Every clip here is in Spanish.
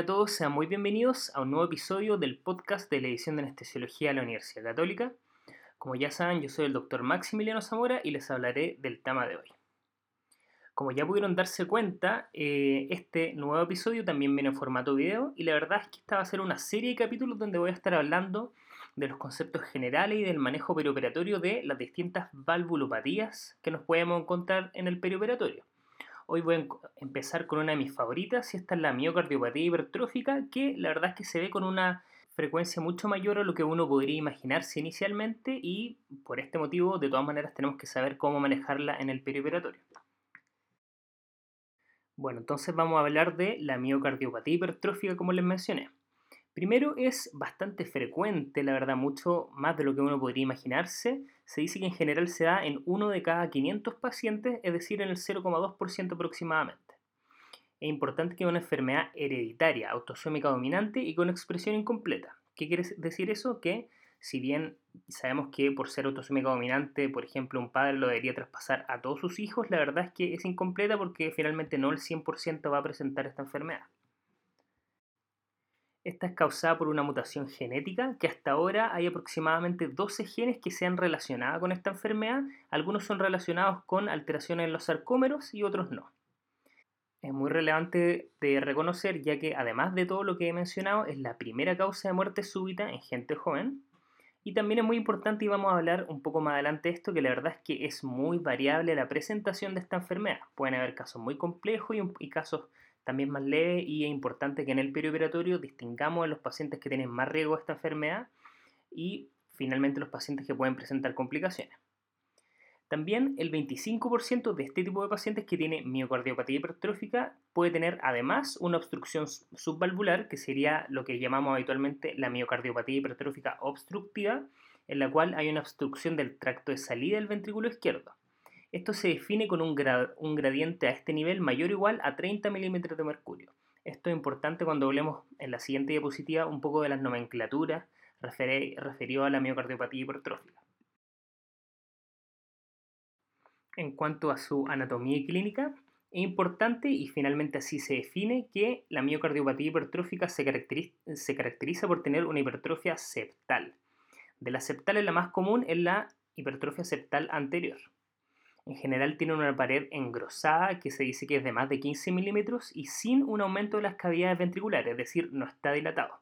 Hola a todos, sean muy bienvenidos a un nuevo episodio del podcast de la edición de Anestesiología de la Universidad Católica. Como ya saben, yo soy el doctor Maximiliano Zamora y les hablaré del tema de hoy. Como ya pudieron darse cuenta, eh, este nuevo episodio también viene en formato video y la verdad es que esta va a ser una serie de capítulos donde voy a estar hablando de los conceptos generales y del manejo perioperatorio de las distintas valvulopatías que nos podemos encontrar en el perioperatorio. Hoy voy a empezar con una de mis favoritas y esta es la miocardiopatía hipertrófica que la verdad es que se ve con una frecuencia mucho mayor a lo que uno podría imaginarse inicialmente y por este motivo de todas maneras tenemos que saber cómo manejarla en el perioperatorio. Bueno, entonces vamos a hablar de la miocardiopatía hipertrófica como les mencioné. Primero es bastante frecuente, la verdad, mucho más de lo que uno podría imaginarse. Se dice que en general se da en uno de cada 500 pacientes, es decir, en el 0,2% aproximadamente. Es importante que es una enfermedad hereditaria, autosómica dominante y con expresión incompleta. ¿Qué quiere decir eso? Que si bien sabemos que por ser autosómica dominante, por ejemplo, un padre lo debería traspasar a todos sus hijos, la verdad es que es incompleta porque finalmente no el 100% va a presentar esta enfermedad. Esta es causada por una mutación genética que hasta ahora hay aproximadamente 12 genes que se han relacionado con esta enfermedad. Algunos son relacionados con alteraciones en los sarcómeros y otros no. Es muy relevante de reconocer ya que además de todo lo que he mencionado es la primera causa de muerte súbita en gente joven. Y también es muy importante y vamos a hablar un poco más adelante de esto que la verdad es que es muy variable la presentación de esta enfermedad. Pueden haber casos muy complejos y, y casos también más leve y es importante que en el perioperatorio distingamos a los pacientes que tienen más riesgo de esta enfermedad y finalmente los pacientes que pueden presentar complicaciones. También el 25% de este tipo de pacientes que tiene miocardiopatía hipertrófica puede tener además una obstrucción subvalvular, que sería lo que llamamos habitualmente la miocardiopatía hipertrófica obstructiva, en la cual hay una obstrucción del tracto de salida del ventrículo izquierdo. Esto se define con un, gradiente a este nivel mayor o igual a 30 milímetros de mercurio. Esto es importante cuando hablemos en la siguiente diapositiva un poco de las nomenclaturas referido a la miocardiopatía hipertrófica. En cuanto a su anatomía y clínica, es importante y finalmente así se define que la miocardiopatía hipertrófica se caracteriza, se caracteriza por tener una hipertrofia septal. De la septal es la más común es la hipertrofia septal anterior. En general tiene una pared engrosada que se dice que es de más de 15 milímetros y sin un aumento de las cavidades ventriculares, es decir, no está dilatado.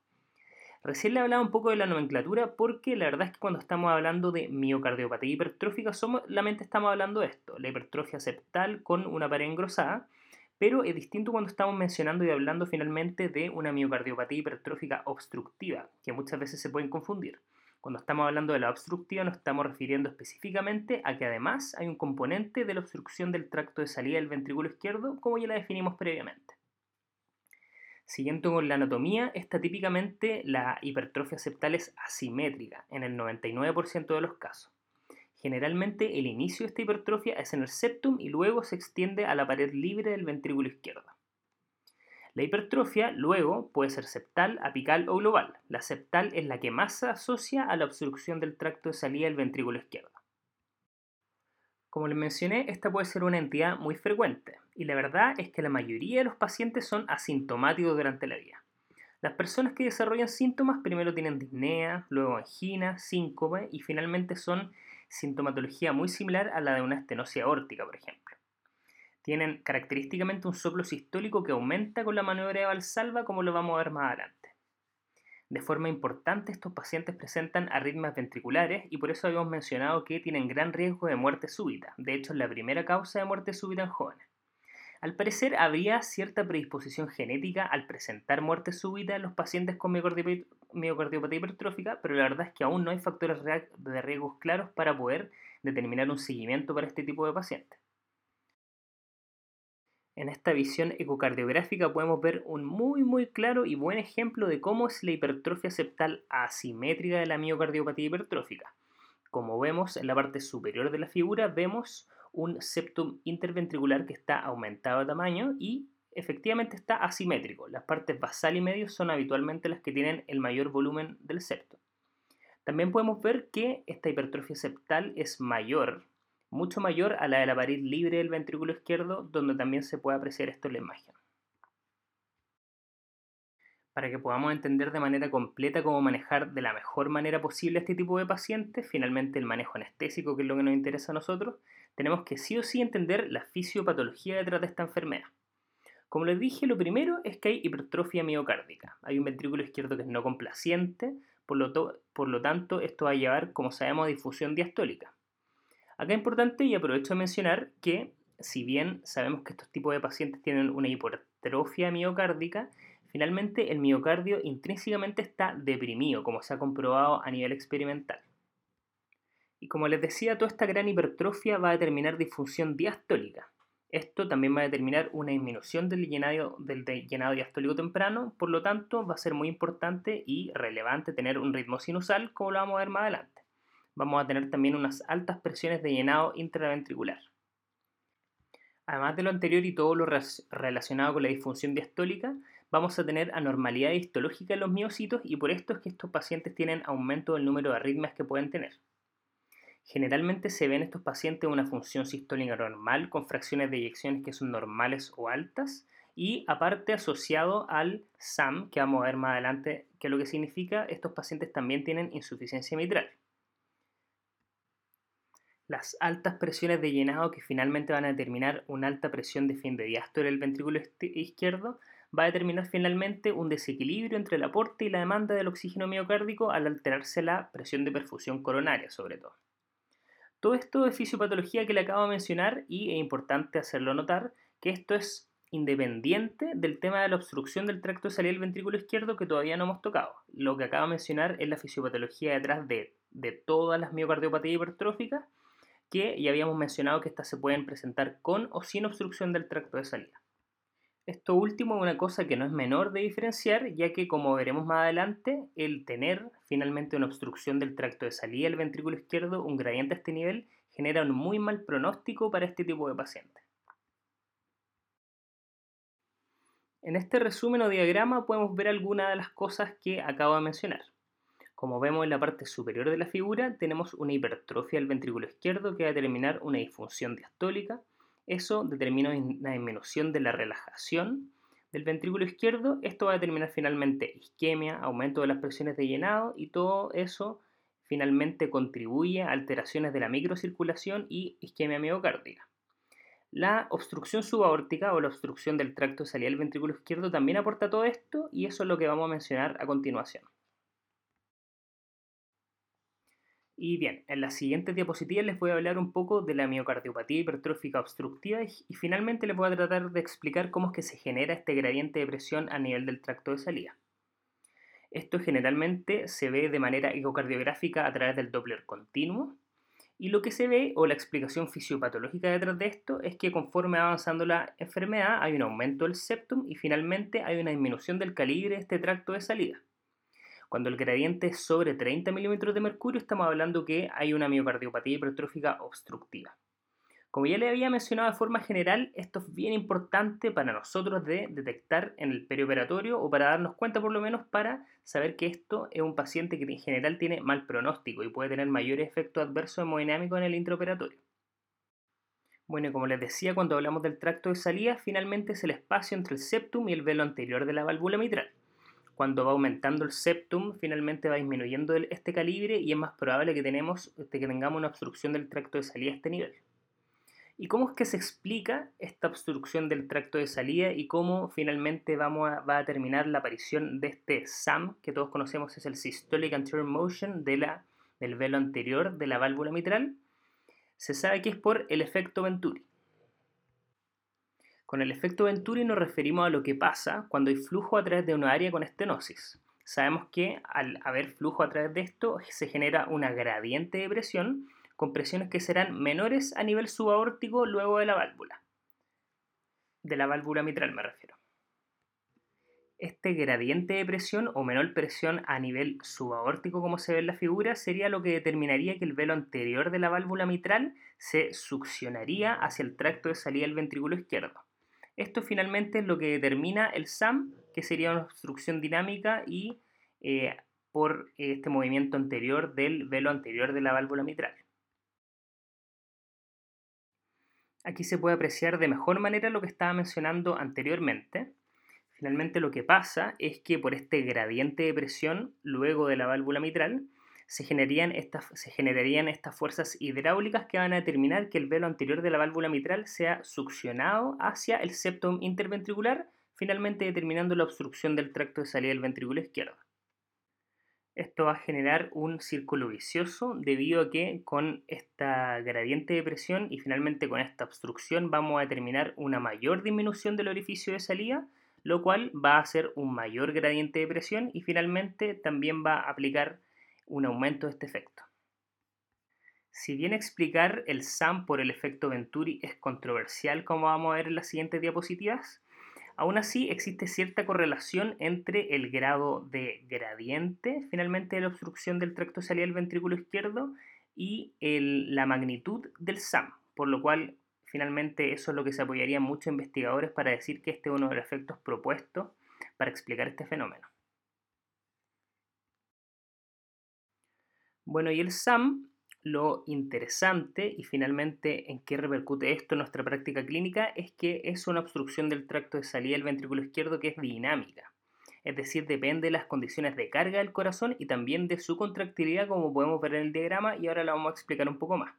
Recién le hablaba un poco de la nomenclatura porque la verdad es que cuando estamos hablando de miocardiopatía hipertrófica solamente estamos hablando de esto, la hipertrofia septal con una pared engrosada, pero es distinto cuando estamos mencionando y hablando finalmente de una miocardiopatía hipertrófica obstructiva, que muchas veces se pueden confundir. Cuando estamos hablando de la obstructiva nos estamos refiriendo específicamente a que además hay un componente de la obstrucción del tracto de salida del ventrículo izquierdo, como ya la definimos previamente. Siguiendo con la anatomía, esta típicamente la hipertrofia septal es asimétrica en el 99% de los casos. Generalmente el inicio de esta hipertrofia es en el septum y luego se extiende a la pared libre del ventrículo izquierdo. La hipertrofia luego puede ser septal, apical o global. La septal es la que más se asocia a la obstrucción del tracto de salida del ventrículo izquierdo. Como les mencioné, esta puede ser una entidad muy frecuente y la verdad es que la mayoría de los pacientes son asintomáticos durante la vida. Las personas que desarrollan síntomas primero tienen disnea, luego angina, síncope y finalmente son sintomatología muy similar a la de una estenosis aórtica, por ejemplo. Tienen característicamente un soplo sistólico que aumenta con la maniobra de Valsalva, como lo vamos a ver más adelante. De forma importante, estos pacientes presentan arritmias ventriculares y por eso habíamos mencionado que tienen gran riesgo de muerte súbita. De hecho, es la primera causa de muerte súbita en jóvenes. Al parecer, habría cierta predisposición genética al presentar muerte súbita en los pacientes con miocardiopatía hipertrófica, pero la verdad es que aún no hay factores de riesgos claros para poder determinar un seguimiento para este tipo de pacientes. En esta visión ecocardiográfica podemos ver un muy muy claro y buen ejemplo de cómo es la hipertrofia septal asimétrica de la miocardiopatía hipertrófica. Como vemos en la parte superior de la figura vemos un septum interventricular que está aumentado de tamaño y efectivamente está asimétrico. Las partes basal y medio son habitualmente las que tienen el mayor volumen del septo. También podemos ver que esta hipertrofia septal es mayor mucho mayor a la de la pared libre del ventrículo izquierdo, donde también se puede apreciar esto en la imagen. Para que podamos entender de manera completa cómo manejar de la mejor manera posible a este tipo de pacientes, finalmente el manejo anestésico, que es lo que nos interesa a nosotros, tenemos que sí o sí entender la fisiopatología detrás de esta enfermedad. Como les dije, lo primero es que hay hipertrofia miocárdica. Hay un ventrículo izquierdo que es no complaciente, por lo, por lo tanto esto va a llevar, como sabemos, a difusión diastólica. Acá es importante y aprovecho de mencionar que si bien sabemos que estos tipos de pacientes tienen una hipertrofia miocárdica, finalmente el miocardio intrínsecamente está deprimido, como se ha comprobado a nivel experimental. Y como les decía, toda esta gran hipertrofia va a determinar disfunción diastólica. Esto también va a determinar una disminución del llenado, del llenado diastólico temprano, por lo tanto va a ser muy importante y relevante tener un ritmo sinusal, como lo vamos a ver más adelante. Vamos a tener también unas altas presiones de llenado intraventricular. Además de lo anterior y todo lo relacionado con la disfunción diastólica, vamos a tener anormalidad histológica en los miocitos y por esto es que estos pacientes tienen aumento del número de arritmias que pueden tener. Generalmente se ve en estos pacientes una función sistólica normal con fracciones de eyecciones que son normales o altas y aparte asociado al SAM, que vamos a ver más adelante qué es lo que significa, estos pacientes también tienen insuficiencia mitral. Las altas presiones de llenado que finalmente van a determinar una alta presión de fin de diástole del ventrículo izquierdo va a determinar finalmente un desequilibrio entre el aporte y la demanda del oxígeno miocárdico al alterarse la presión de perfusión coronaria sobre todo. Todo esto es fisiopatología que le acabo de mencionar y es importante hacerlo notar que esto es independiente del tema de la obstrucción del tracto de salida del ventrículo izquierdo que todavía no hemos tocado. Lo que acabo de mencionar es la fisiopatología detrás de, de todas las miocardiopatías hipertróficas que ya habíamos mencionado que estas se pueden presentar con o sin obstrucción del tracto de salida. Esto último es una cosa que no es menor de diferenciar, ya que como veremos más adelante, el tener finalmente una obstrucción del tracto de salida del ventrículo izquierdo, un gradiente a este nivel, genera un muy mal pronóstico para este tipo de pacientes. En este resumen o diagrama podemos ver algunas de las cosas que acabo de mencionar. Como vemos en la parte superior de la figura, tenemos una hipertrofia del ventrículo izquierdo que va a determinar una disfunción diastólica, eso determina una disminución de la relajación del ventrículo izquierdo. Esto va a determinar finalmente isquemia, aumento de las presiones de llenado y todo eso finalmente contribuye a alteraciones de la microcirculación y isquemia miocárdica. La obstrucción subaórtica o la obstrucción del tracto de salida del ventrículo izquierdo también aporta todo esto y eso es lo que vamos a mencionar a continuación. Y bien, en las siguientes diapositivas les voy a hablar un poco de la miocardiopatía hipertrófica obstructiva y, finalmente les voy a tratar de explicar cómo es que se genera este gradiente de presión a nivel del tracto de salida. Esto generalmente se ve de manera ecocardiográfica a través del Doppler continuo y lo que se ve o la explicación fisiopatológica detrás de esto es que conforme va avanzando la enfermedad hay un aumento del septum y finalmente hay una disminución del calibre de este tracto de salida. Cuando el gradiente es sobre 30 milímetros de mercurio, estamos hablando que hay una miocardiopatía hipertrófica obstructiva. Como ya le había mencionado de forma general, esto es bien importante para nosotros de detectar en el perioperatorio o para darnos cuenta por lo menos para saber que esto es un paciente que en general tiene mal pronóstico y puede tener mayores efectos adversos hemodinámicos en el intraoperatorio. Bueno, como les decía cuando hablamos del tracto de salida, finalmente es el espacio entre el septum y el velo anterior de la válvula mitral cuando va aumentando el septum, finalmente va disminuyendo este calibre y es más probable que, este, que tengamos una obstrucción del tracto de salida a este nivel. ¿Y cómo es que se explica esta obstrucción del tracto de salida y cómo finalmente vamos va a terminar la aparición de este SAM, que todos conocemos es el Systolic Anterior Motion de la, del velo anterior de la válvula mitral? Se sabe que es por el efecto Venturi. Con el efecto Venturi nos referimos a lo que pasa cuando hay flujo a través de una área con estenosis. Sabemos que al haber flujo a través de esto se genera una gradiente de presión con presiones que serán menores a nivel subaórtico luego de la válvula. De la válvula mitral me refiero. Este gradiente de presión o menor presión a nivel subaórtico como se ve en la figura sería lo que determinaría que el velo anterior de la válvula mitral se succionaría hacia el tracto de salida del ventrículo izquierdo. Esto finalmente es lo que determina el SAM, que sería una obstrucción dinámica y eh, por este movimiento anterior del velo anterior de la válvula mitral. Aquí se puede apreciar de mejor manera lo que estaba mencionando anteriormente. Finalmente lo que pasa es que por este gradiente de presión, luego de la válvula mitral, se generarían, estas, se generarían estas fuerzas hidráulicas que van a determinar que el velo anterior de la válvula mitral sea succionado hacia el septum interventricular, finalmente determinando la obstrucción del tracto de salida del ventrículo izquierdo. Esto va a generar un círculo vicioso debido a que con esta gradiente de presión y finalmente con esta obstrucción vamos a determinar una mayor disminución del orificio de salida lo cual va a hacer un mayor gradiente de presión y finalmente también va a aplicar un aumento de este efecto. Si bien explicar el SAM por el efecto Venturi es controversial, como vamos a ver en las siguientes diapositivas, aún así existe cierta correlación entre el grado de gradiente, finalmente, de la obstrucción del tracto salida del ventrículo izquierdo y la magnitud del SAM, por lo cual Finalmente, eso es lo que se apoyarían muchos investigadores para decir que este es uno de los efectos propuestos para explicar este fenómeno. Bueno, y el SAM, lo interesante y finalmente en qué repercute esto en nuestra práctica clínica es que es una obstrucción del tracto de salida del ventrículo izquierdo que es dinámica. Es decir, depende de las condiciones de carga del corazón y también de su contractilidad, como podemos ver en el diagrama, y ahora la vamos a explicar un poco más.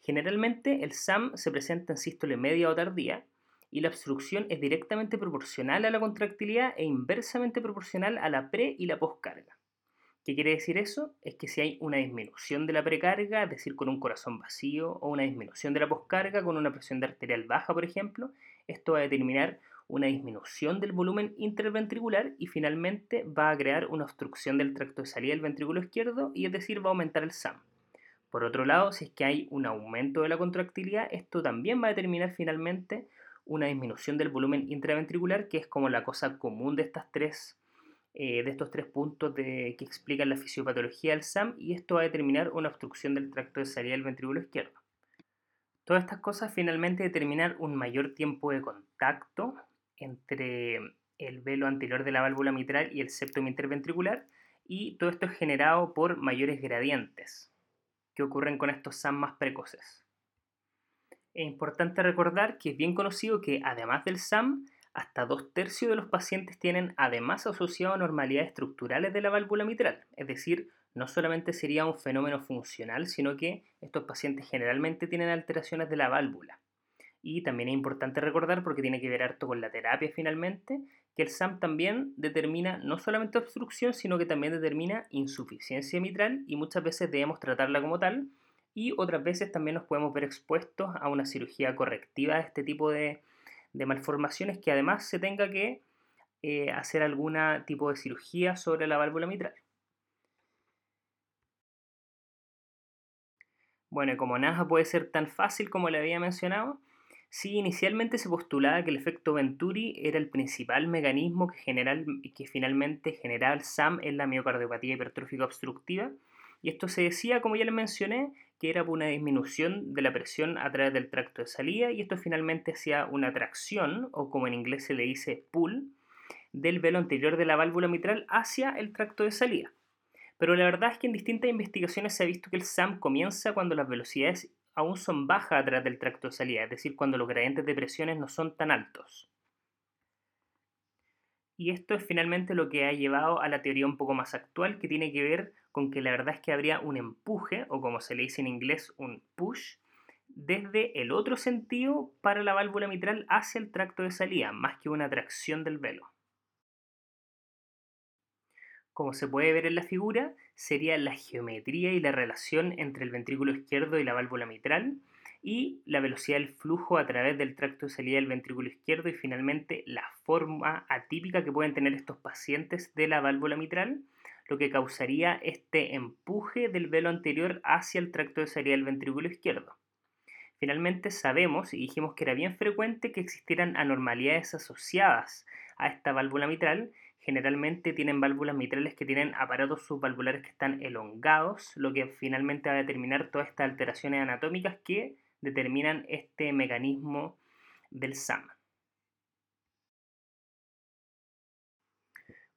Generalmente el SAM se presenta en sístole media o tardía y la obstrucción es directamente proporcional a la contractilidad e inversamente proporcional a la pre y la poscarga. ¿Qué quiere decir eso? Es que si hay una disminución de la precarga, es decir, con un corazón vacío, o una disminución de la poscarga con una presión de arterial baja, por ejemplo, esto va a determinar una disminución del volumen interventricular y finalmente va a crear una obstrucción del tracto de salida del ventrículo izquierdo y es decir, va a aumentar el SAM. Por otro lado, si es que hay un aumento de la contractilidad, esto también va a determinar finalmente una disminución del volumen intraventricular, que es como la cosa común de, estas tres, eh, de estos tres puntos que explican la fisiopatología del SAM, y esto va a determinar una obstrucción del tracto de salida del ventrículo izquierdo. Todas estas cosas finalmente determinan un mayor tiempo de contacto entre el velo anterior de la válvula mitral y el septum interventricular, y todo esto es generado por mayores gradientes que ocurren con estos SAM más precoces. Es importante recordar que es bien conocido que además del SAM, hasta dos tercios de los pacientes tienen además asociado anormalidades estructurales de la válvula mitral, es decir, no solamente sería un fenómeno funcional, sino que estos pacientes generalmente tienen alteraciones de la válvula. Y también es importante recordar, porque tiene que ver harto con la terapia finalmente, que el SAM también determina no solamente obstrucción, sino que también determina insuficiencia mitral y muchas veces debemos tratarla como tal y otras veces también nos podemos ver expuestos a una cirugía correctiva de este tipo de, malformaciones que además se tenga que eh, hacer algún tipo de cirugía sobre la válvula mitral. Bueno, y como nada puede ser tan fácil como le había mencionado, Sí, inicialmente se postulaba que el efecto Venturi era el principal mecanismo que, que finalmente generaba el SAM en la miocardiopatía hipertrófica obstructiva, y esto se decía, como ya les mencioné, que era por una disminución de la presión a través del tracto de salida, y esto finalmente hacía una tracción, o como en inglés se le dice pull, del velo anterior de la válvula mitral hacia el tracto de salida. Pero la verdad es que en distintas investigaciones se ha visto que el SAM comienza cuando las velocidades aún son bajas atrás del tracto de salida, es decir, cuando los gradientes de presiones no son tan altos. Y esto es finalmente lo que ha llevado a la teoría un poco más actual, que tiene que ver con que la verdad es que habría un empuje, o como se le dice en inglés, un push, desde el otro sentido para la válvula mitral hacia el tracto de salida, más que una tracción del velo. Como se puede ver en la figura, sería la geometría y la relación entre el ventrículo izquierdo y la válvula mitral y la velocidad del flujo a través del tracto de salida del ventrículo izquierdo y finalmente la forma atípica que pueden tener estos pacientes de la válvula mitral, lo que causaría este empuje del velo anterior hacia el tracto de salida del ventrículo izquierdo. Finalmente sabemos y dijimos que era bien frecuente que existieran anormalidades asociadas a esta válvula mitral generalmente tienen válvulas mitrales que tienen aparatos subvalvulares que están elongados, lo que finalmente va a determinar todas estas alteraciones anatómicas que determinan este mecanismo del SAM.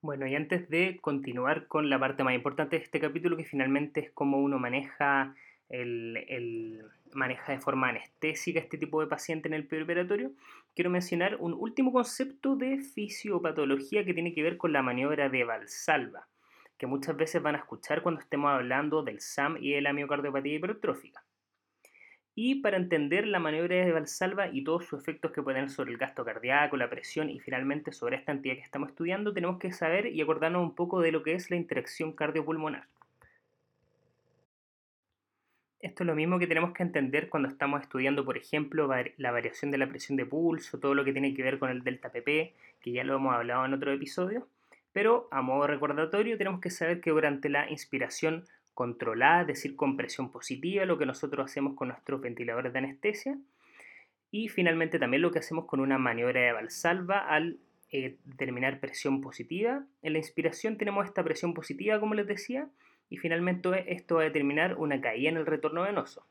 Bueno, y antes de continuar con la parte más importante de este capítulo, que finalmente es cómo uno maneja el, maneja de forma anestésica este tipo de paciente en el operatorio, quiero mencionar un último concepto de fisiopatología que tiene que ver con la maniobra de Valsalva, que muchas veces van a escuchar cuando estemos hablando del SAM y de la miocardiopatía hipertrófica. Y para entender la maniobra de Valsalva y todos sus efectos que pueden tener sobre el gasto cardíaco, la presión y finalmente sobre esta entidad que estamos estudiando, tenemos que saber y acordarnos un poco de lo que es la interacción cardiopulmonar. Esto es lo mismo que tenemos que entender cuando estamos estudiando, por ejemplo, la variación de la presión de pulso, todo lo que tiene que ver con el delta PP, que ya lo hemos hablado en otro episodio. Pero a modo recordatorio tenemos que saber que durante la inspiración controlada, es decir, con presión positiva, lo que nosotros hacemos con nuestros ventiladores de anestesia, y finalmente también lo que hacemos con una maniobra de valsalva al eh, determinar presión positiva. En la inspiración tenemos esta presión positiva, como les decía, y finalmente esto va a determinar una caída en el retorno venoso.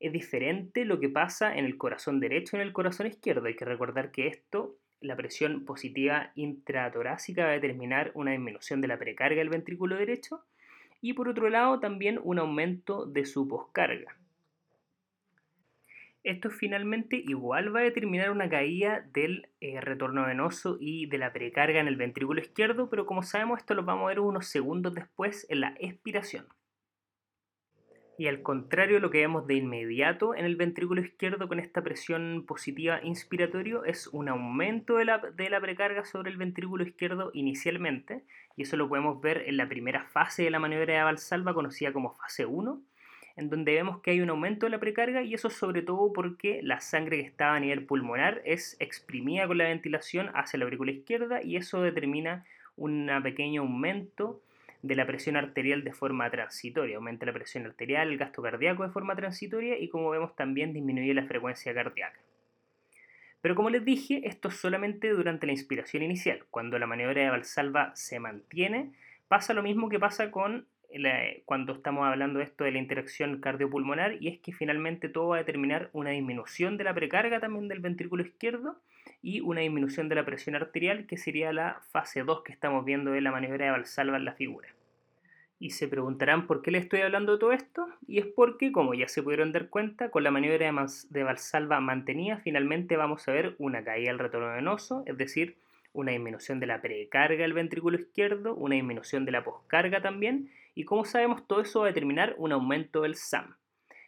Es diferente lo que pasa en el corazón derecho y en el corazón izquierdo. Hay que recordar que esto, la presión positiva intratorácica va a determinar una disminución de la precarga del ventrículo derecho y por otro lado también un aumento de su poscarga. Esto finalmente igual va a determinar una caída del eh, retorno venoso y de la precarga en el ventrículo izquierdo, pero como sabemos esto lo vamos a ver unos segundos después en la expiración. Y al contrario, lo que vemos de inmediato en el ventrículo izquierdo con esta presión positiva inspiratorio es un aumento de la, de la precarga sobre el ventrículo izquierdo inicialmente, y eso lo podemos ver en la primera fase de la maniobra de Valsalva conocida como fase 1, en donde vemos que hay un aumento de la precarga y eso sobre todo porque la sangre que estaba a nivel pulmonar es exprimida con la ventilación hacia la aurícula izquierda y eso determina un pequeño aumento de la presión arterial de forma transitoria. Aumenta la presión arterial, el gasto cardíaco de forma transitoria y como vemos también disminuye la frecuencia cardíaca. Pero como les dije, esto es solamente durante la inspiración inicial. Cuando la maniobra de Valsalva se mantiene, pasa lo mismo que pasa con cuando estamos hablando de esto de la interacción cardiopulmonar y es que finalmente todo va a determinar una disminución de la precarga también del ventrículo izquierdo y una disminución de la presión arterial que sería la fase 2 que estamos viendo de la maniobra de Valsalva en la figura. Y se preguntarán por qué les estoy hablando de todo esto, y es porque, como ya se pudieron dar cuenta, con la maniobra de Valsalva mantenida, finalmente vamos a ver una caída del retorno venoso, es decir, una disminución de la precarga del ventrículo izquierdo, una disminución de la poscarga también, y como sabemos, todo eso va a determinar un aumento del SAM.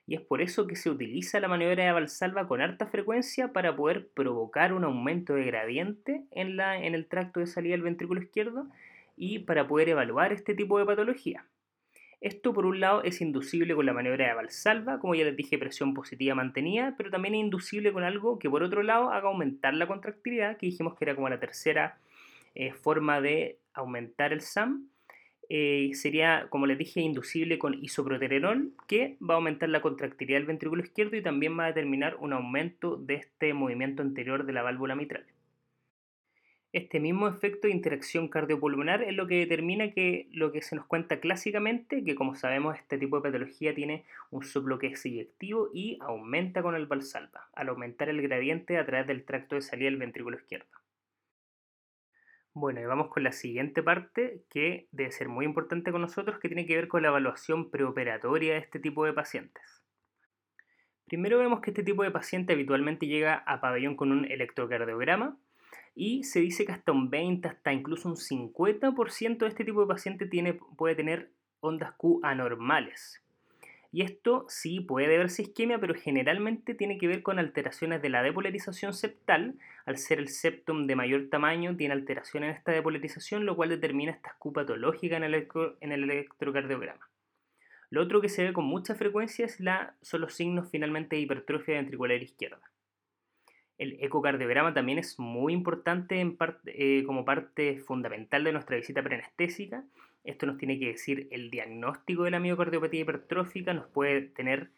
Y es por eso que se utiliza la maniobra de Valsalva con alta frecuencia para poder provocar un aumento de gradiente en, la, en el tracto de salida del ventrículo izquierdo y para poder evaluar este tipo de patología. Esto por un lado es inducible con la maniobra de Valsalva, como ya les dije, presión positiva mantenida, pero también es inducible con algo que por otro lado haga aumentar la contractilidad, que dijimos que era como la tercera eh, forma de aumentar el SAM, eh, sería, como les dije, inducible con isoproterenol, que va a aumentar la contractilidad del ventrículo izquierdo y también va a determinar un aumento de este movimiento anterior de la válvula mitral. Este mismo efecto de interacción cardiopulmonar es lo que determina que lo que se nos cuenta clásicamente, que como sabemos este tipo de patología tiene un soplo que es eyectivo y aumenta con el valsalva, al aumentar el gradiente a través del tracto de salida del ventrículo izquierdo. Bueno, y vamos con la siguiente parte que debe ser muy importante con nosotros, que tiene que ver con la evaluación preoperatoria de este tipo de pacientes. Primero vemos que este tipo de paciente habitualmente llega a pabellón con un electrocardiograma y se dice que hasta un 20, hasta incluso un 50% de este tipo de paciente tiene, puede tener ondas Q anormales. Y esto sí puede deberse a isquemia, pero generalmente tiene que ver con alteraciones de la depolarización septal. Al ser el septum de mayor tamaño, tiene alteración en esta depolarización, lo cual determina esta Q patológica en el, electrocardiograma. Lo otro que se ve con mucha frecuencia es la, son los signos finalmente de hipertrofia ventricular izquierda. El ecocardiograma también es muy importante eh, como parte fundamental de nuestra visita preanestésica esto nos tiene que decir el diagnóstico de la miocardiopatía hipertrófica, nos puede tener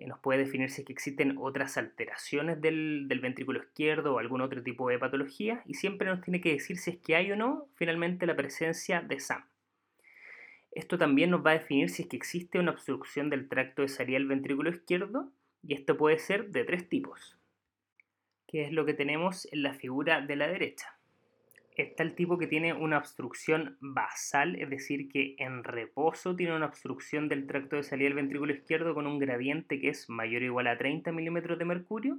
eh, nos puede definir si es que existen otras alteraciones del, del, ventrículo izquierdo o algún otro tipo de patología y siempre nos tiene que decir si es que hay o no finalmente la presencia de SAM. Esto también nos va a definir si es que existe una obstrucción del tracto del ventrículo izquierdo y esto puede ser de tres tipos, que es lo que tenemos en la figura de la derecha. Está el tipo que tiene una obstrucción basal, es decir, que en reposo tiene una obstrucción del tracto de salida del ventrículo izquierdo con un gradiente que es mayor o igual a 30 milímetros de mercurio.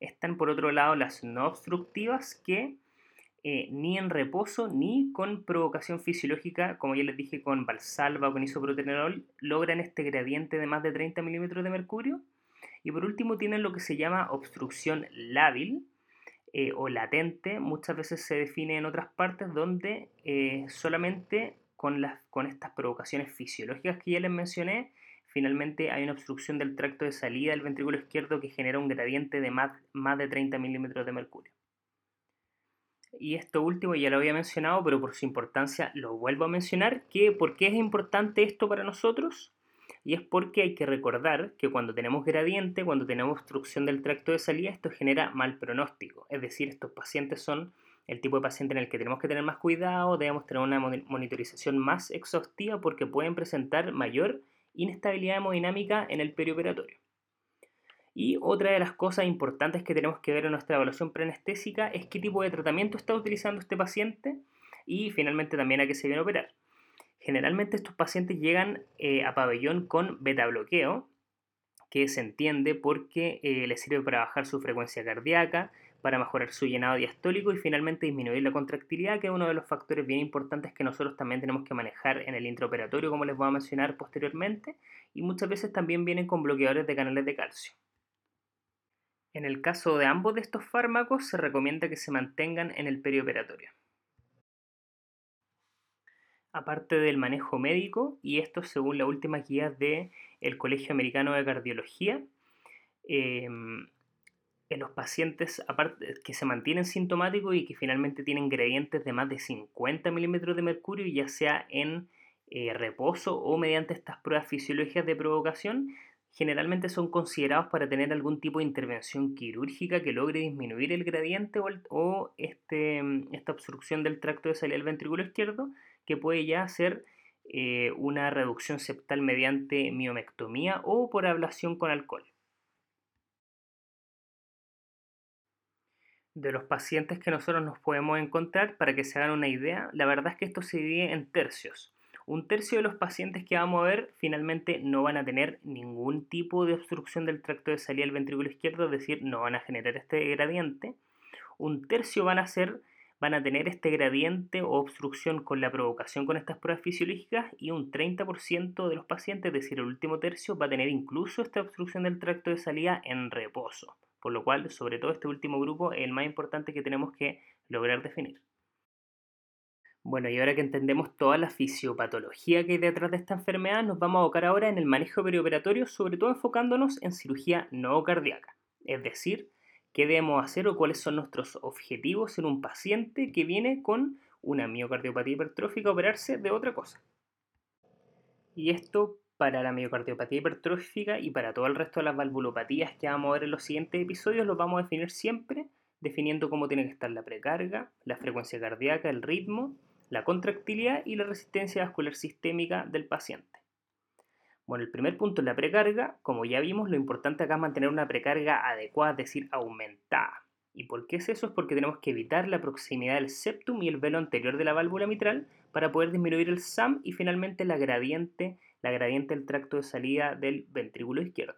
Están por otro lado las no obstructivas que eh, ni en reposo ni con provocación fisiológica, como ya les dije, con valsalva o con isoproterenol, logran este gradiente de más de 30 milímetros de mercurio. Y por último tienen lo que se llama obstrucción lábil, eh, o latente muchas veces se define en otras partes donde eh, solamente con, las, con estas provocaciones fisiológicas que ya les mencioné, finalmente hay una obstrucción del tracto de salida del ventrículo izquierdo que genera un gradiente de más, más de 30 milímetros de mercurio. Y esto último ya lo había mencionado, pero por su importancia lo vuelvo a mencionar, que ¿por qué es importante esto para nosotros? Y es porque hay que recordar que cuando tenemos gradiente, cuando tenemos obstrucción del tracto de salida, esto genera mal pronóstico. Es decir, estos pacientes son el tipo de paciente en el que tenemos que tener más cuidado, debemos tener una monitorización más exhaustiva porque pueden presentar mayor inestabilidad hemodinámica en el perioperatorio. Y otra de las cosas importantes que tenemos que ver en nuestra evaluación preanestésica es qué tipo de tratamiento está utilizando este paciente y finalmente también a qué se viene a operar. Generalmente estos pacientes llegan eh, a pabellón con beta bloqueo, que se entiende porque eh, les sirve para bajar su frecuencia cardíaca, para mejorar su llenado diastólico y finalmente disminuir la contractilidad, que es uno de los factores bien importantes que nosotros también tenemos que manejar en el intraoperatorio, como les voy a mencionar posteriormente, y muchas veces también vienen con bloqueadores de canales de calcio. En el caso de ambos de estos fármacos se recomienda que se mantengan en el perioperatorio aparte del manejo médico, y esto según la última guía del el Colegio Americano de Cardiología, em, en los pacientes que se mantienen sintomáticos y que finalmente tienen gradientes de más de 50 milímetros de mercurio, ya sea en eh, reposo o mediante estas pruebas fisiológicas de provocación, generalmente son considerados para tener algún tipo de intervención quirúrgica que logre disminuir el gradiente o, este, esta obstrucción del tracto de salida del ventrículo izquierdo, que puede ya ser eh, una reducción septal mediante miomectomía o por ablación con alcohol. De los pacientes que nosotros nos podemos encontrar, para que se hagan una idea, la verdad es que esto se divide en tercios. Un tercio de los pacientes que vamos a ver finalmente no van a tener ningún tipo de obstrucción del tracto de salida del ventrículo izquierdo, es decir, no van a generar este gradiente. Un tercio van a ser van a tener este gradiente o obstrucción con la provocación con estas pruebas fisiológicas y un 30% de los pacientes, es decir, el último tercio, va a tener incluso esta obstrucción del tracto de salida en reposo. Por lo cual, sobre todo este último grupo es el más importante que tenemos que lograr definir. Bueno, y ahora que entendemos toda la fisiopatología que hay detrás de esta enfermedad, nos vamos a abocar ahora en el manejo perioperatorio, sobre todo enfocándonos en cirugía no cardíaca, es decir, qué debemos hacer o cuáles son nuestros objetivos en un paciente que viene con una miocardiopatía hipertrófica a operarse de otra cosa. Y esto para la miocardiopatía hipertrófica y para todo el resto de las valvulopatías que vamos a ver en los siguientes episodios, los vamos a definir siempre definiendo cómo tiene que estar la precarga, la frecuencia cardíaca, el ritmo, la contractilidad y la resistencia vascular sistémica del paciente. Bueno, el primer punto es la precarga. Como ya vimos, lo importante acá es mantener una precarga adecuada, es decir, aumentada. ¿Y por qué es eso? Es porque tenemos que evitar la proximidad del septum y el velo anterior de la válvula mitral para poder disminuir el SAM y finalmente la gradiente, la gradiente del tracto de salida del ventrículo izquierdo.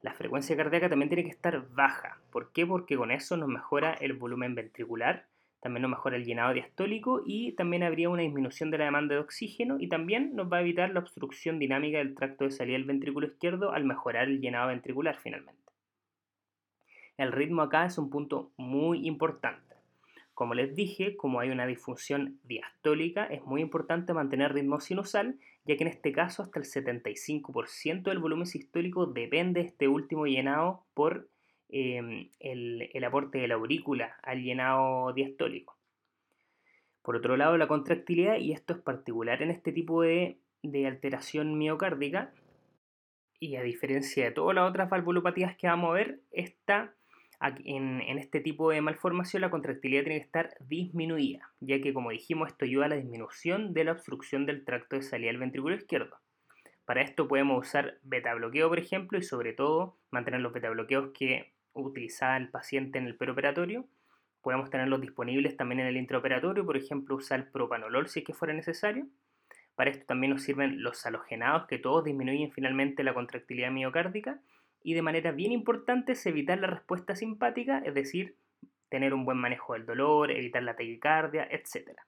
La frecuencia cardíaca también tiene que estar baja. ¿Por qué? Porque con eso nos mejora el volumen ventricular también nos mejora el llenado diastólico y también habría una disminución de la demanda de oxígeno y también nos va a evitar la obstrucción dinámica del tracto de salida del ventrículo izquierdo al mejorar el llenado ventricular finalmente. El ritmo acá es un punto muy importante. Como les dije, como hay una disfunción diastólica, es muy importante mantener ritmo sinusal, ya que en este caso hasta el 75% del volumen sistólico depende de este último llenado por Em, el, aporte de la aurícula al llenado diastólico. Por otro lado, la contractilidad, y esto es particular en este tipo de, alteración miocárdica, y a diferencia de todas las otras valvulopatías que vamos a ver, esta, en, este tipo de malformación la contractilidad tiene que estar disminuida, ya que como dijimos esto ayuda a la disminución de la obstrucción del tracto de salida del ventrículo izquierdo. Para esto podemos usar beta bloqueo, por ejemplo, y sobre todo mantener los beta bloqueos que utilizaba el paciente en el preoperatorio, podemos tenerlos disponibles también en el intraoperatorio, por ejemplo, usar propanolol si es que fuera necesario. Para esto también nos sirven los halogenados, que todos disminuyen finalmente la contractilidad miocárdica. Y de manera bien importante es evitar la respuesta simpática, es decir, tener un buen manejo del dolor, evitar la taquicardia, etc.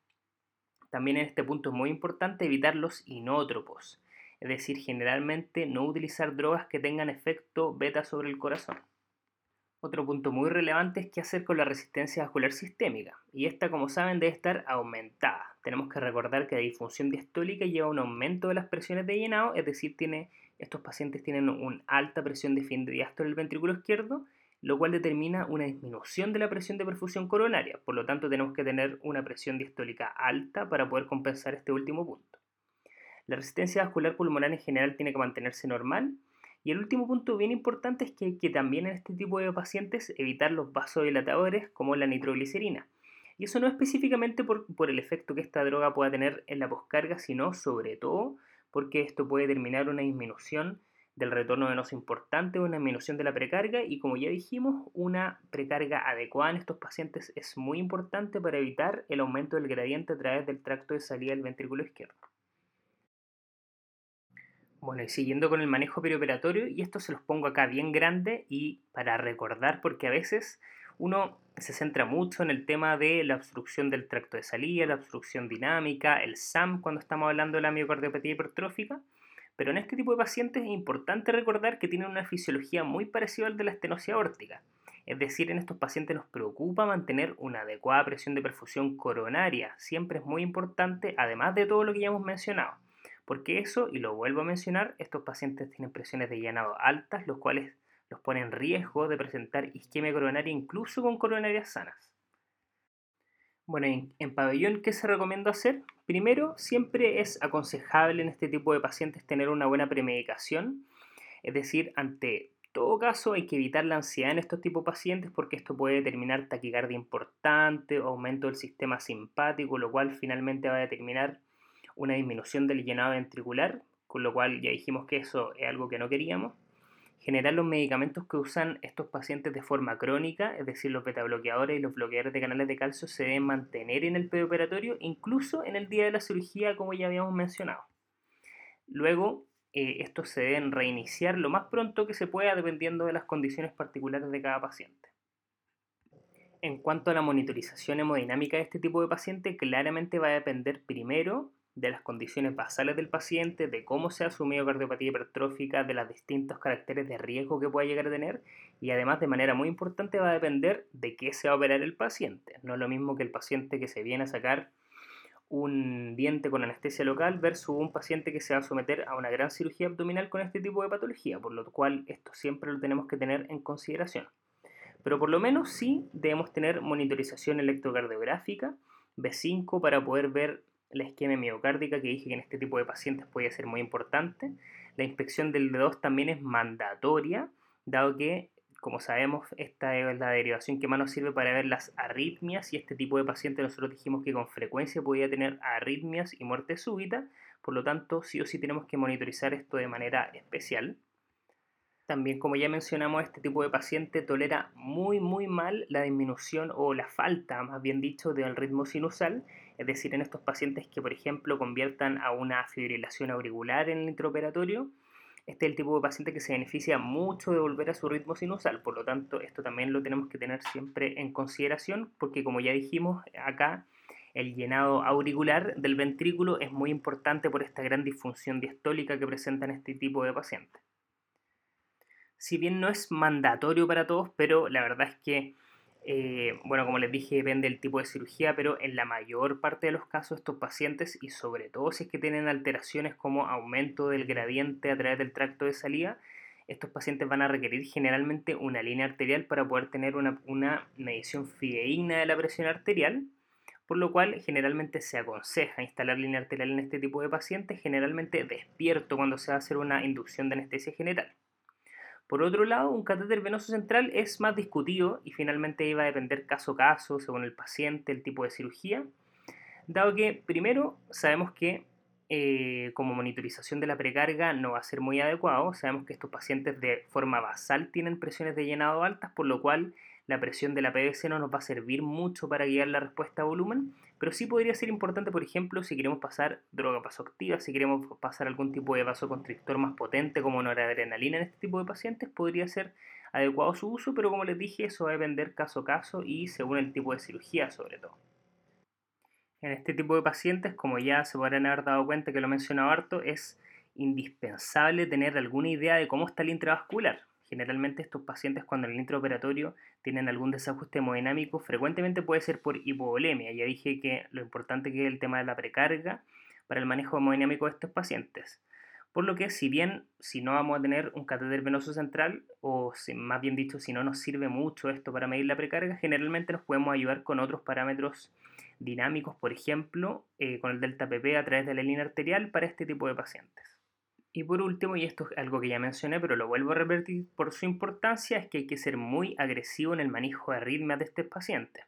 También en este punto es muy importante evitar los inótropos, es decir, generalmente no utilizar drogas que tengan efecto beta sobre el corazón. Otro punto muy relevante es qué hacer con la resistencia vascular sistémica, y esta, como saben, debe estar aumentada. Tenemos que recordar que la disfunción diastólica lleva a un aumento de las presiones de llenado, es decir, estos pacientes tienen una alta presión de fin de diástole del ventrículo izquierdo, lo cual determina una disminución de la presión de perfusión coronaria. Por lo tanto, tenemos que tener una presión diastólica alta para poder compensar este último punto. La resistencia vascular pulmonar en general tiene que mantenerse normal y el último punto bien importante es que hay que también en este tipo de pacientes evitar los vasodilatadores como la nitroglicerina. Y eso no específicamente por, el efecto que esta droga pueda tener en la poscarga, sino sobre todo porque esto puede determinar una disminución del retorno venoso importante, una disminución de la precarga y como ya dijimos, una precarga adecuada en estos pacientes es muy importante para evitar el aumento del gradiente a través del tracto de salida del ventrículo izquierdo. Bueno, y siguiendo con el manejo perioperatorio, y esto se los pongo acá bien grande y para recordar, porque a veces uno se centra mucho en el tema de la obstrucción del tracto de salida, la obstrucción dinámica, el SAM cuando estamos hablando de la miocardiopatía hipertrófica, pero en este tipo de pacientes es importante recordar que tienen una fisiología muy parecida al de la estenosis aórtica. Es decir, en estos pacientes nos preocupa mantener una adecuada presión de perfusión coronaria. Siempre es muy importante, además de todo lo que ya hemos mencionado. Porque eso, y lo vuelvo a mencionar, estos pacientes tienen presiones de llenado altas, los cuales los ponen en riesgo de presentar isquemia coronaria incluso con coronarias sanas. Bueno, en, en, pabellón, ¿qué se recomienda hacer? Primero, siempre es aconsejable en este tipo de pacientes tener una buena premedicación, es decir, ante todo caso hay que evitar la ansiedad en estos tipos de pacientes porque esto puede determinar taquicardia importante, aumento del sistema simpático, lo cual finalmente va a determinar una disminución del llenado ventricular, con lo cual ya dijimos que eso es algo que no queríamos. Generar los medicamentos que usan estos pacientes de forma crónica, es decir, los betabloqueadores y los bloqueadores de canales de calcio, se deben mantener en el perioperatorio, incluso en el día de la cirugía, como ya habíamos mencionado. Luego, eh, estos se deben reiniciar lo más pronto que se pueda, dependiendo de las condiciones particulares de cada paciente. En cuanto a la monitorización hemodinámica de este tipo de paciente, claramente va a depender primero de las condiciones basales del paciente, de cómo sea su miocardiopatía hipertrófica, de los distintos caracteres de riesgo que pueda llegar a tener y además de manera muy importante va a depender de qué se va a operar el paciente. No es lo mismo que el paciente que se viene a sacar un diente con anestesia local versus un paciente que se va a someter a una gran cirugía abdominal con este tipo de patología, por lo cual esto siempre lo tenemos que tener en consideración. Pero por lo menos sí debemos tener monitorización electrocardiográfica B5 para poder ver la isquemia miocárdica, que dije que en este tipo de pacientes puede ser muy importante. La inspección del D2 también es mandatoria, dado que, como sabemos, esta es la derivación que más nos sirve para ver las arritmias y este tipo de pacientes nosotros dijimos que con frecuencia podía tener arritmias y muerte súbita, por lo tanto sí o sí tenemos que monitorizar esto de manera especial. También, como ya mencionamos, este tipo de paciente tolera muy, muy mal la disminución o la falta, más bien dicho, del ritmo sinusal. Es decir, en estos pacientes que, por ejemplo, conviertan a una fibrilación auricular en el intraoperatorio, este es el tipo de paciente que se beneficia mucho de volver a su ritmo sinusal. Por lo tanto, esto también lo tenemos que tener siempre en consideración, porque como ya dijimos acá, el llenado auricular del ventrículo es muy importante por esta gran disfunción diastólica que presentan este tipo de pacientes si bien no es mandatorio para todos, pero la verdad es que, eh, bueno, como les dije, depende del tipo de cirugía, pero en la mayor parte de los casos estos pacientes, y sobre todo si es que tienen alteraciones como aumento del gradiente a través del tracto de salida, estos pacientes van a requerir generalmente una línea arterial para poder tener una, una medición fidedigna de la presión arterial, por lo cual generalmente se aconseja instalar línea arterial en este tipo de pacientes, generalmente despierto cuando se va a hacer una inducción de anestesia general. Por otro lado, un catéter venoso central es más discutido y finalmente iba a depender caso a caso, según el paciente, el tipo de cirugía, dado que primero sabemos que eh, como monitorización de la precarga no va a ser muy adecuado, sabemos que estos pacientes de forma basal tienen presiones de llenado altas, por lo cual la presión de la PVC no nos va a servir mucho para guiar la respuesta a volumen, pero sí podría ser importante, por ejemplo, si queremos pasar droga pasoactiva, si queremos pasar algún tipo de vasoconstrictor más potente como noradrenalina en este tipo de pacientes, podría ser adecuado su uso, pero como les dije, eso va a depender caso a caso y según el tipo de cirugía sobre todo. En este tipo de pacientes, como ya se podrán haber dado cuenta que lo he mencionado harto, es indispensable tener alguna idea de cómo está el intravascular. Generalmente estos pacientes cuando en el intraoperatorio tienen algún desajuste hemodinámico, frecuentemente puede ser por hipovolemia. Ya dije que lo importante que es el tema de la precarga para el manejo hemodinámico de estos pacientes. Por lo que si bien si no vamos a tener un catéter venoso central, o más bien dicho, si no nos sirve mucho esto para medir la precarga, generalmente nos podemos ayudar con otros parámetros dinámicos, por ejemplo, eh, con el delta PP a través de la línea arterial para este tipo de pacientes. Y por último, y esto es algo que ya mencioné, pero lo vuelvo a repetir por su importancia, es que hay que ser muy agresivo en el manejo de arritmias de estos pacientes.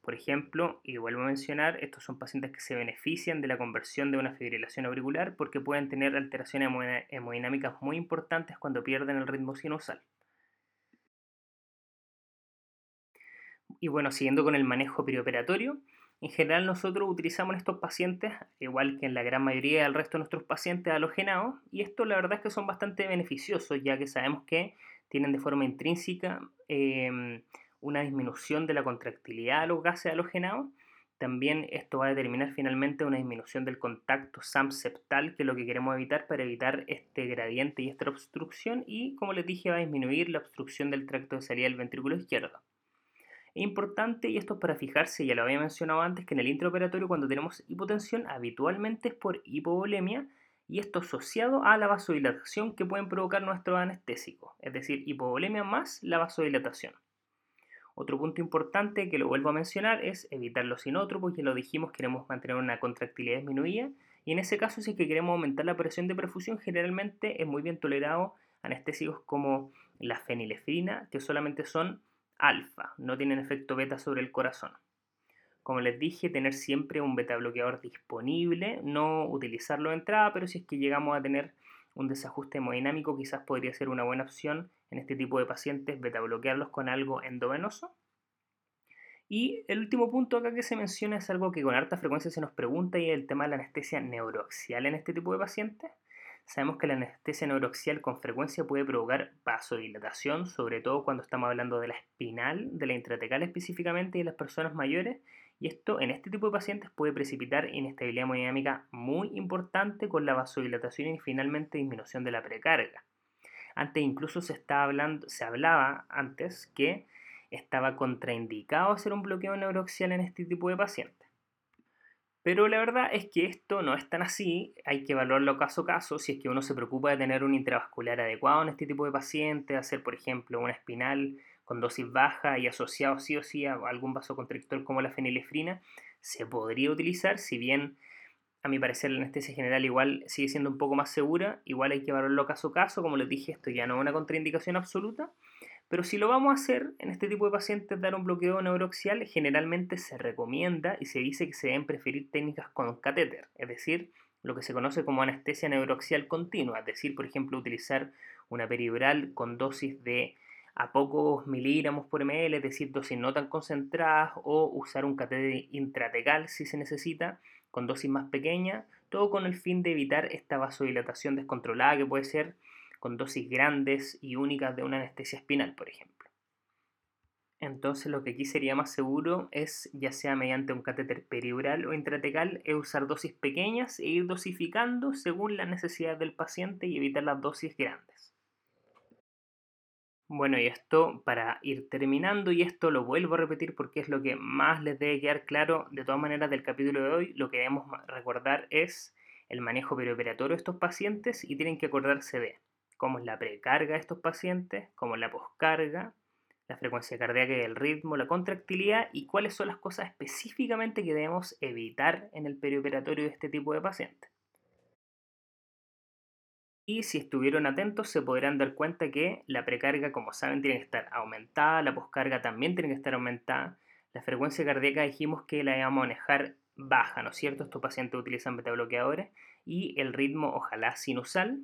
Por ejemplo, y vuelvo a mencionar, estos son pacientes que se benefician de la conversión de una fibrilación auricular porque pueden tener alteraciones hemodinámicas muy importantes cuando pierden el ritmo sinusal. Y bueno, siguiendo con el manejo perioperatorio, en general nosotros utilizamos en estos pacientes, igual que en la gran mayoría del resto de nuestros pacientes halogenados, y esto la verdad es que son bastante beneficiosos, ya que sabemos que tienen de forma intrínseca em, una disminución de la contractilidad de los gases halogenados. También esto va a determinar finalmente una disminución del contacto SAM-septal, que es lo que queremos evitar para evitar este gradiente y esta obstrucción. Y como les dije, va a disminuir la obstrucción del tracto de salida del ventrículo izquierdo. Es importante, y esto es para fijarse, ya lo había mencionado antes, que en el intraoperatorio cuando tenemos hipotensión habitualmente es por hipovolemia y esto asociado a la vasodilatación que pueden provocar nuestros anestésicos, es decir, hipovolemia más la vasodilatación. Otro punto importante que lo vuelvo a mencionar es evitar los inótropos, ya lo dijimos, queremos mantener una contractilidad disminuida y en ese caso si es que queremos aumentar la presión de perfusión generalmente es muy bien tolerado anestésicos como la fenilefrina que solamente son alfa, no tienen efecto beta sobre el corazón. Como les dije, tener siempre un beta bloqueador disponible, no utilizarlo de entrada, pero si es que llegamos a tener un desajuste hemodinámico, quizás podría ser una buena opción en este tipo de pacientes beta bloquearlos con algo endovenoso. Y el último punto acá que se menciona es algo que con harta frecuencia se nos pregunta y es el tema de la anestesia neuroaxial en este tipo de pacientes. Sabemos que la anestesia neuroaxial con frecuencia puede provocar vasodilatación, sobre todo cuando estamos hablando de la espinal, de la intratecal específicamente y de las personas mayores. Y esto en este tipo de pacientes puede precipitar inestabilidad hemodinámica muy importante con la vasodilatación y finalmente disminución de la precarga. Antes incluso se, estaba hablando, se hablaba antes que estaba contraindicado hacer un bloqueo neuroaxial en este tipo de pacientes. Pero la verdad es que esto no es tan así, hay que evaluarlo caso a caso, si es que uno se preocupa de tener un intravascular adecuado en este tipo de pacientes, hacer por ejemplo una espinal con dosis baja y asociado sí o sí a algún vasoconstrictor como la fenilefrina, se podría utilizar, si bien a mi parecer la anestesia general igual sigue siendo un poco más segura, igual hay que evaluarlo caso a caso, como les dije, esto ya no es una contraindicación absoluta, pero si lo vamos a hacer en este tipo de pacientes, dar un bloqueo neuroaxial, generalmente se recomienda y se dice que se deben preferir técnicas con catéter, es decir, lo que se conoce como anestesia neuroaxial continua, es decir, por ejemplo, utilizar una peridural con dosis de a pocos miligramos por ml, es decir, dosis no tan concentradas, o usar un catéter intratecal si se necesita, con dosis más pequeñas, todo con el fin de evitar esta vasodilatación descontrolada que puede ser con dosis grandes y únicas de una anestesia espinal, por ejemplo. Entonces lo que aquí sería más seguro es, ya sea mediante un catéter peridural o intratecal, es usar dosis pequeñas e ir dosificando según la necesidad del paciente y evitar las dosis grandes. Bueno, y esto para ir terminando, y esto lo vuelvo a repetir porque es lo que más les debe quedar claro de todas maneras del capítulo de hoy, lo que debemos recordar es el manejo perioperatorio de estos pacientes y tienen que acordarse de cómo es la precarga de estos pacientes, cómo es la poscarga, la frecuencia cardíaca y el ritmo, la contractilidad y cuáles son las cosas específicamente que debemos evitar en el perioperatorio de este tipo de pacientes. Y si estuvieron atentos se podrán dar cuenta que la precarga, como saben, tiene que estar aumentada, la poscarga también tiene que estar aumentada. La frecuencia cardíaca dijimos que la íbamos a manejar baja, ¿no es cierto? Estos pacientes utilizan betabloqueadores y el ritmo ojalá sinusal.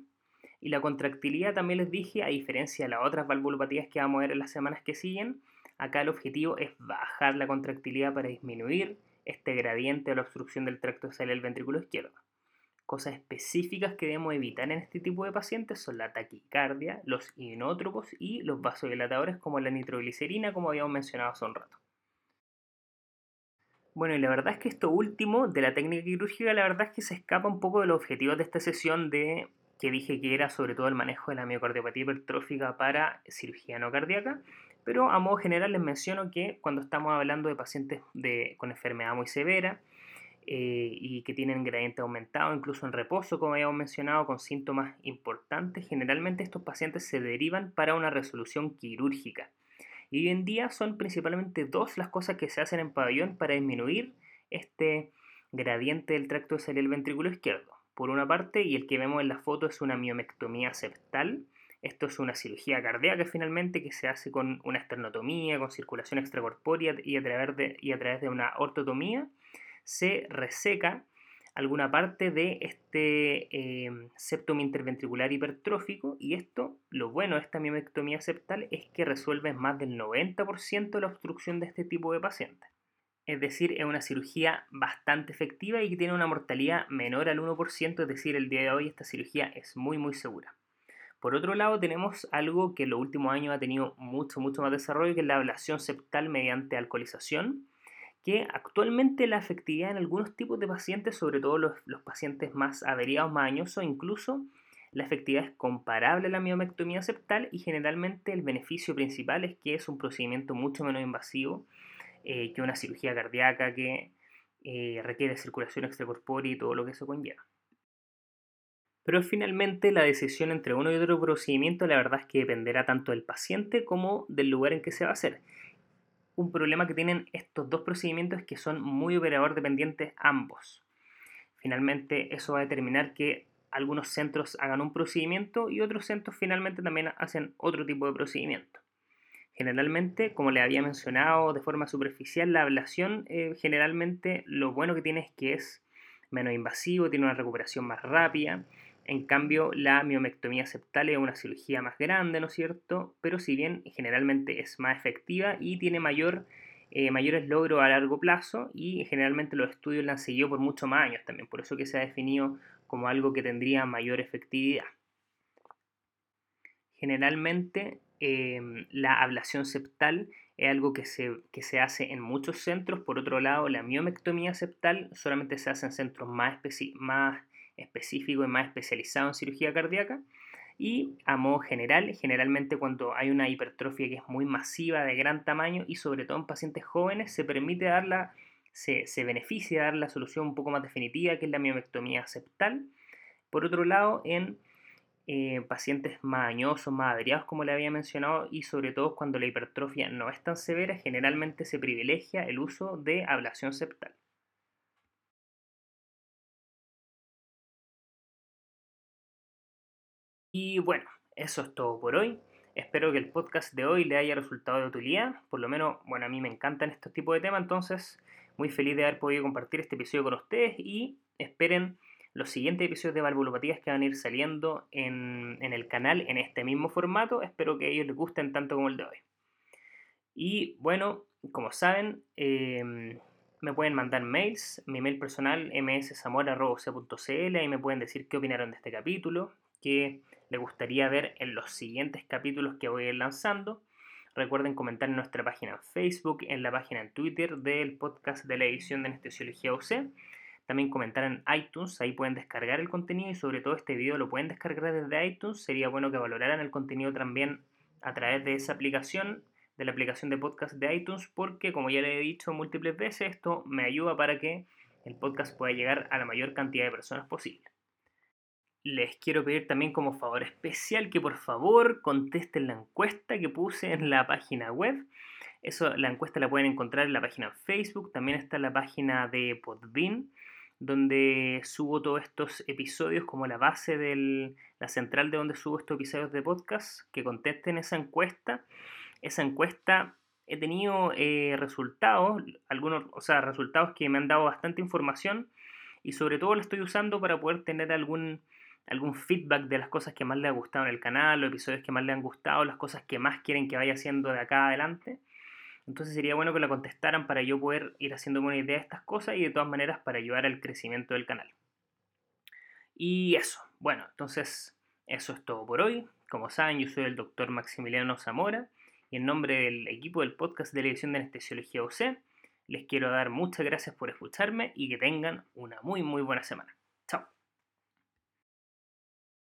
Y la contractilidad también les dije, a diferencia de las otras valvulopatías que vamos a ver en las semanas que siguen, Acá el objetivo es bajar la contractilidad para disminuir este gradiente de la obstrucción del tracto del ventrículo izquierdo. Cosas específicas que debemos evitar en este tipo de pacientes son la taquicardia, los inótropos y los vasodilatadores como la nitroglicerina, como habíamos mencionado hace un rato. Bueno, y la verdad es que esto último de la técnica quirúrgica, la verdad es que se escapa un poco de los objetivos de esta sesión de que dije que era sobre todo el manejo de la miocardiopatía hipertrófica para cirugía no cardíaca, pero a modo general les menciono que cuando estamos hablando de pacientes de, con enfermedad muy severa, eh, y que tienen gradiente aumentado, incluso en reposo, como habíamos mencionado, con síntomas importantes, generalmente estos pacientes se derivan para una resolución quirúrgica. Y hoy en día son principalmente dos las cosas que se hacen en pabellón para disminuir este gradiente del tracto del ventrículo izquierdo. Por una parte, y el que vemos en la foto es una miomectomía septal. Esto es una cirugía cardíaca finalmente que se hace con una esternotomía, con circulación extracorpórea y a través de, una ortotomía se reseca alguna parte de este eh, septum interventricular hipertrófico y esto, lo bueno de esta miomectomía septal es que resuelve más del 90% la obstrucción de este tipo de pacientes. Es decir, es una cirugía bastante efectiva y que tiene una mortalidad menor al 1%, es decir, el día de hoy esta cirugía es muy muy segura. Por otro lado, tenemos algo que en los últimos años ha tenido mucho, mucho más desarrollo, que es la ablación septal mediante alcoholización, que actualmente la efectividad en algunos tipos de pacientes, sobre todo los, pacientes más averiados, más añosos, incluso la efectividad es comparable a la miomectomía septal y generalmente el beneficio principal es que es un procedimiento mucho menos invasivo eh, que una cirugía cardíaca que eh, requiere circulación extracorpórea y todo lo que eso conlleva. Pero finalmente la decisión entre uno y otro procedimiento la verdad es que dependerá tanto del paciente como del lugar en que se va a hacer un problema que tienen estos dos procedimientos es que son muy operador dependientes ambos. Finalmente eso va a determinar que algunos centros hagan un procedimiento y otros centros finalmente también hacen otro tipo de procedimiento. Generalmente, como le había mencionado de forma superficial, la ablación eh, generalmente lo bueno que tiene es que es menos invasivo, tiene una recuperación más rápida, en cambio, la miomectomía septal es una cirugía más grande, ¿no es cierto? Pero si bien generalmente es más efectiva y tiene mayor, eh, mayores logros a largo plazo y generalmente los estudios la han seguido por muchos más años también, por eso que se ha definido como algo que tendría mayor efectividad. Generalmente em, la ablación septal es algo que se, que se, hace en muchos centros, por otro lado la miomectomía septal solamente se hace en centros más, más específico y más especializado en cirugía cardíaca. Y a modo general, generalmente cuando hay una hipertrofia que es muy masiva, de gran tamaño y sobre todo en pacientes jóvenes, se permite darla, se, se beneficia de dar la solución un poco más definitiva, que es la miomectomía septal. Por otro lado, en eh, pacientes más añosos, más averiados, como le había mencionado, y sobre todo cuando la hipertrofia no es tan severa, generalmente se privilegia el uso de ablación septal. Y bueno, eso es todo por hoy. Espero que el podcast de hoy le haya resultado de utilidad. Por lo menos, bueno, a mí me encantan estos tipos de temas, entonces muy feliz de haber podido compartir este episodio con ustedes y esperen los siguientes episodios de valvulopatías que van a ir saliendo en, el canal en este mismo formato. Espero que a ellos les gusten tanto como el de hoy. Y bueno, como saben, em, me pueden mandar mails, mi mail personal mszamora.c.cl, ahí me pueden decir qué opinaron de este capítulo, qué le gustaría ver en los siguientes capítulos que voy a ir lanzando. Recuerden comentar en nuestra página en Facebook, en la página en Twitter del podcast de la edición de Anestesiología UC. También comentar en iTunes, ahí pueden descargar el contenido y sobre todo este video lo pueden descargar desde iTunes. Sería bueno que valoraran el contenido también a través de esa aplicación, de la aplicación de podcast de iTunes, porque como ya le he dicho múltiples veces, esto me ayuda para que el podcast pueda llegar a la mayor cantidad de personas posible les quiero pedir también como favor especial que por favor contesten la encuesta que puse en la página web. Eso, la encuesta la pueden encontrar en la página Facebook, también está en la página de Podbean, donde subo todos estos episodios como la base de la central de donde subo estos episodios de podcast, que contesten esa encuesta. Esa encuesta he tenido eh, resultados, algunos, o sea, resultados que me han dado bastante información y sobre todo la estoy usando para poder tener algún algún feedback de las cosas que más le ha gustado en el canal, los episodios que más le han gustado, las cosas que más quieren que vaya haciendo de acá adelante. Entonces sería bueno que la contestaran para yo poder ir haciéndome una idea de estas cosas y de todas maneras para ayudar al crecimiento del canal. Y eso, bueno, entonces eso es todo por hoy. Como saben, yo soy el doctor Maximiliano Zamora y en nombre del equipo del podcast de la División de Anestesiología UC, les quiero dar muchas gracias por escucharme y que tengan una muy muy buena semana.